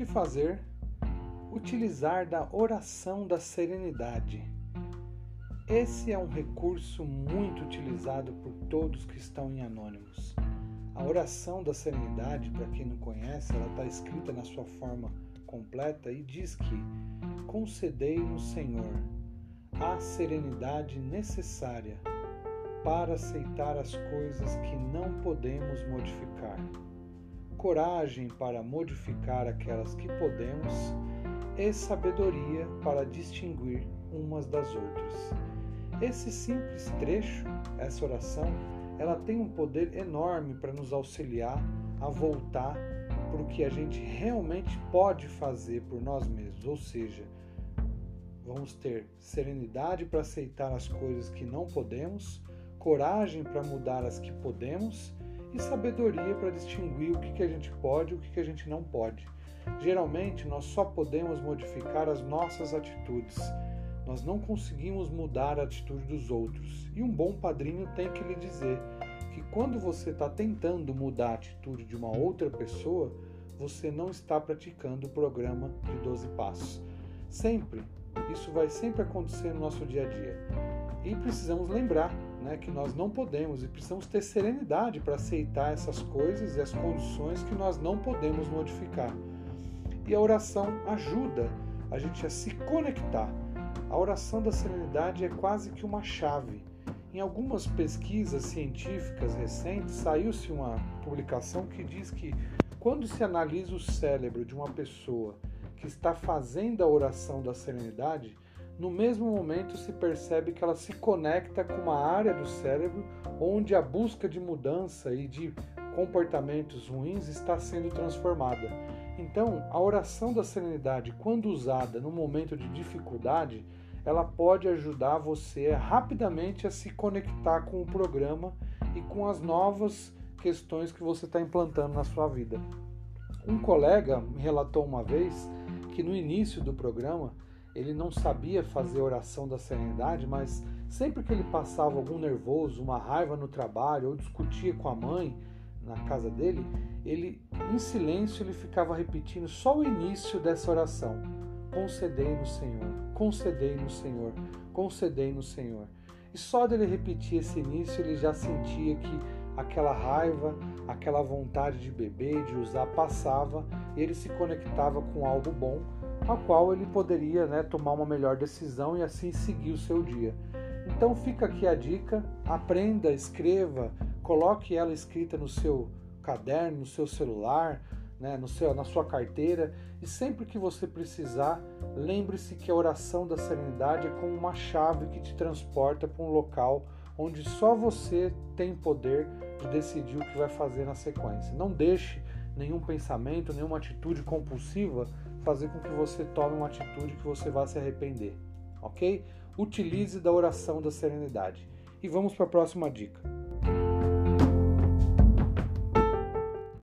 que fazer? Utilizar da oração da serenidade. Esse é um recurso muito utilizado por todos que estão em Anônimos. A oração da serenidade, para quem não conhece, ela está escrita na sua forma completa e diz que concedei no Senhor a serenidade necessária para aceitar as coisas que não podemos modificar, coragem para modificar aquelas que podemos e sabedoria para distinguir umas das outras. Esse simples trecho, essa oração, ela tem um poder enorme para nos auxiliar a voltar para o que a gente realmente pode fazer por nós mesmos, ou seja, vamos ter serenidade para aceitar as coisas que não podemos, coragem para mudar as que podemos e sabedoria para distinguir o que, que a gente pode e o que, que a gente não pode. Geralmente, nós só podemos modificar as nossas atitudes. Nós não conseguimos mudar a atitude dos outros. E um bom padrinho tem que lhe dizer que quando você está tentando mudar a atitude de uma outra pessoa, você não está praticando o programa de 12 passos. Sempre, isso vai sempre acontecer no nosso dia a dia. E precisamos lembrar né, que nós não podemos e precisamos ter serenidade para aceitar essas coisas e as condições que nós não podemos modificar. E a oração ajuda a gente a se conectar. A oração da serenidade é quase que uma chave. Em algumas pesquisas científicas recentes, saiu-se uma publicação que diz que quando se analisa o cérebro de uma pessoa que está fazendo a oração da serenidade, no mesmo momento se percebe que ela se conecta com uma área do cérebro onde a busca de mudança e de comportamentos ruins está sendo transformada. Então, a oração da serenidade, quando usada no momento de dificuldade, ela pode ajudar você rapidamente a se conectar com o programa e com as novas questões que você está implantando na sua vida. Um colega me relatou uma vez que no início do programa ele não sabia fazer oração da serenidade, mas sempre que ele passava algum nervoso, uma raiva no trabalho ou discutia com a mãe na casa dele, ele em silêncio ele ficava repetindo só o início dessa oração: concedei no Senhor, concedei no Senhor, concedei no Senhor. E só dele repetir esse início ele já sentia que aquela raiva, aquela vontade de beber, de usar passava, e ele se conectava com algo bom, a qual ele poderia né, tomar uma melhor decisão e assim seguir o seu dia. Então fica aqui a dica: aprenda, escreva, coloque ela escrita no seu caderno, no seu celular, né, no seu, na sua carteira e sempre que você precisar, lembre-se que a oração da serenidade é como uma chave que te transporta para um local onde só você tem poder de decidir o que vai fazer na sequência. Não deixe nenhum pensamento, nenhuma atitude compulsiva fazer com que você tome uma atitude que você vá se arrepender, ok? Utilize da oração da serenidade. E vamos para a próxima dica.